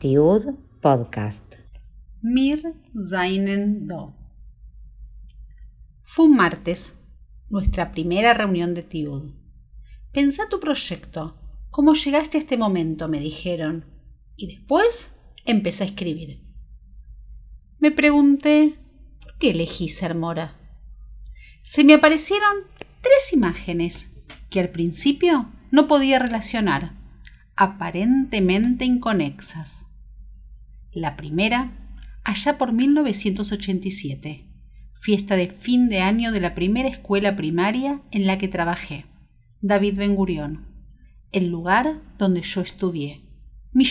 Tiud Podcast. Mir seinen Do. Fue un martes, nuestra primera reunión de Tiud. Pensá tu proyecto, cómo llegaste a este momento, me dijeron, y después empecé a escribir. Me pregunté, ¿por qué elegí ser mora? Se me aparecieron tres imágenes que al principio no podía relacionar, aparentemente inconexas. La primera, allá por 1987, fiesta de fin de año de la primera escuela primaria en la que trabajé, David Ben Gurión, el lugar donde yo estudié, mi.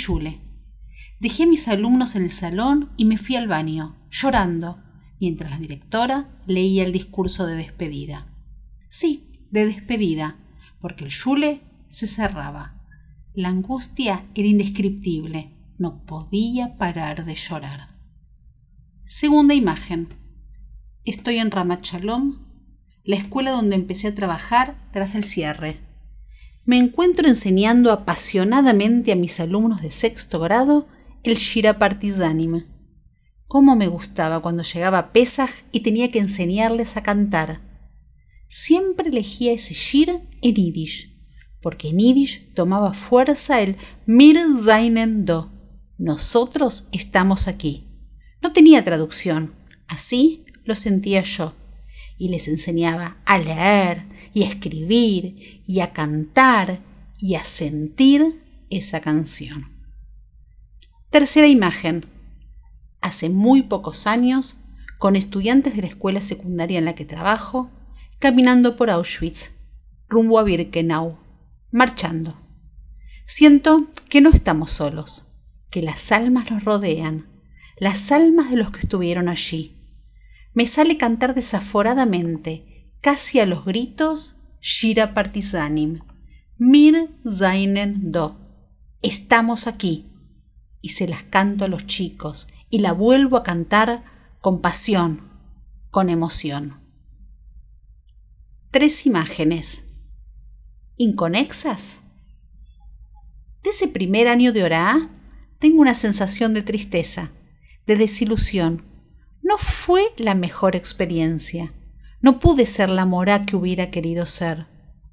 Dejé a mis alumnos en el salón y me fui al baño, llorando, mientras la directora leía el discurso de despedida. Sí, de despedida, porque el yule se cerraba. La angustia era indescriptible, no podía parar de llorar. Segunda imagen. Estoy en Ramat Shalom, la escuela donde empecé a trabajar tras el cierre. Me encuentro enseñando apasionadamente a mis alumnos de sexto grado el Shira Partizanim. Cómo me gustaba cuando llegaba Pesach y tenía que enseñarles a cantar. Siempre elegía ese en Yiddish, porque en Yiddish tomaba fuerza el Mir seinen Do. Nosotros estamos aquí. No tenía traducción, así lo sentía yo, y les enseñaba a leer y a escribir y a cantar y a sentir esa canción. Tercera imagen. Hace muy pocos años, con estudiantes de la escuela secundaria en la que trabajo, caminando por Auschwitz, rumbo a Birkenau, marchando. Siento que no estamos solos, que las almas los rodean, las almas de los que estuvieron allí. Me sale cantar desaforadamente, casi a los gritos, Shira Partisanim, Mir seinen Do. Estamos aquí. Y se las canto a los chicos y la vuelvo a cantar con pasión, con emoción. Tres imágenes. ¿Inconexas? De ese primer año de Orá tengo una sensación de tristeza, de desilusión. No fue la mejor experiencia. No pude ser la mora que hubiera querido ser.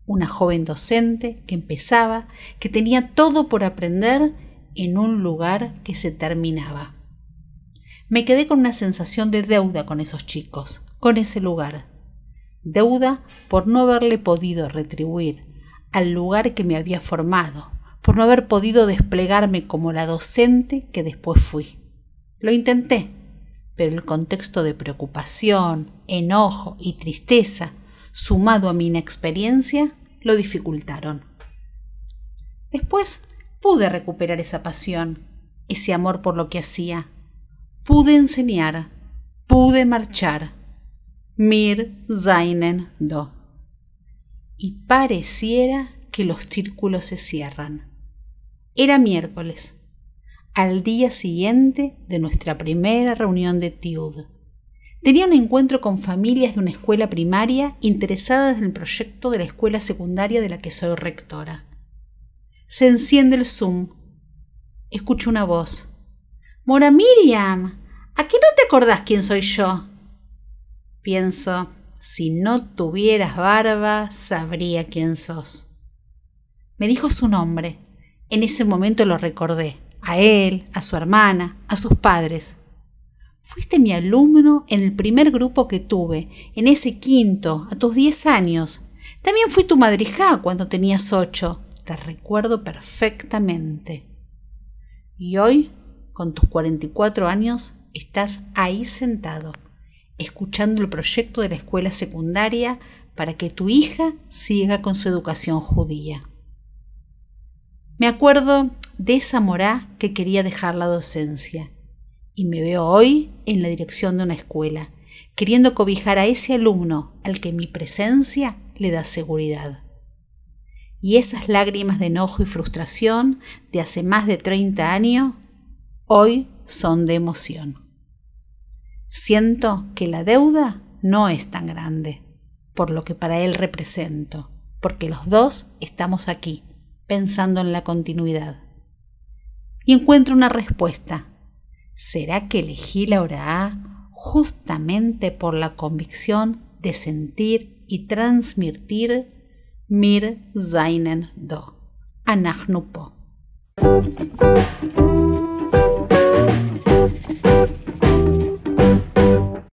Una joven docente que empezaba, que tenía todo por aprender en un lugar que se terminaba. Me quedé con una sensación de deuda con esos chicos, con ese lugar. Deuda por no haberle podido retribuir al lugar que me había formado, por no haber podido desplegarme como la docente que después fui. Lo intenté, pero el contexto de preocupación, enojo y tristeza, sumado a mi inexperiencia, lo dificultaron. Después pude recuperar esa pasión, ese amor por lo que hacía. Pude enseñar, pude marchar. Mir seinen do. Y pareciera que los círculos se cierran. Era miércoles al día siguiente de nuestra primera reunión de TIUD. Tenía un encuentro con familias de una escuela primaria interesadas en el proyecto de la escuela secundaria de la que soy rectora. Se enciende el Zoom. Escucho una voz. Mora Miriam, ¿a qué no te acordás quién soy yo? Pienso, si no tuvieras barba, sabría quién sos. Me dijo su nombre. En ese momento lo recordé a él, a su hermana, a sus padres. Fuiste mi alumno en el primer grupo que tuve, en ese quinto, a tus diez años. También fui tu madrija cuando tenías ocho. Te recuerdo perfectamente. Y hoy, con tus cuarenta y cuatro años, estás ahí sentado, escuchando el proyecto de la escuela secundaria para que tu hija siga con su educación judía. Me acuerdo de esa morá que quería dejar la docencia y me veo hoy en la dirección de una escuela, queriendo cobijar a ese alumno al que mi presencia le da seguridad. Y esas lágrimas de enojo y frustración de hace más de 30 años, hoy son de emoción. Siento que la deuda no es tan grande por lo que para él represento porque los dos estamos aquí, pensando en la continuidad. Y encuentro una respuesta. ¿Será que elegí la hora A justamente por la convicción de sentir y transmitir mir seinen do? Anachnupo.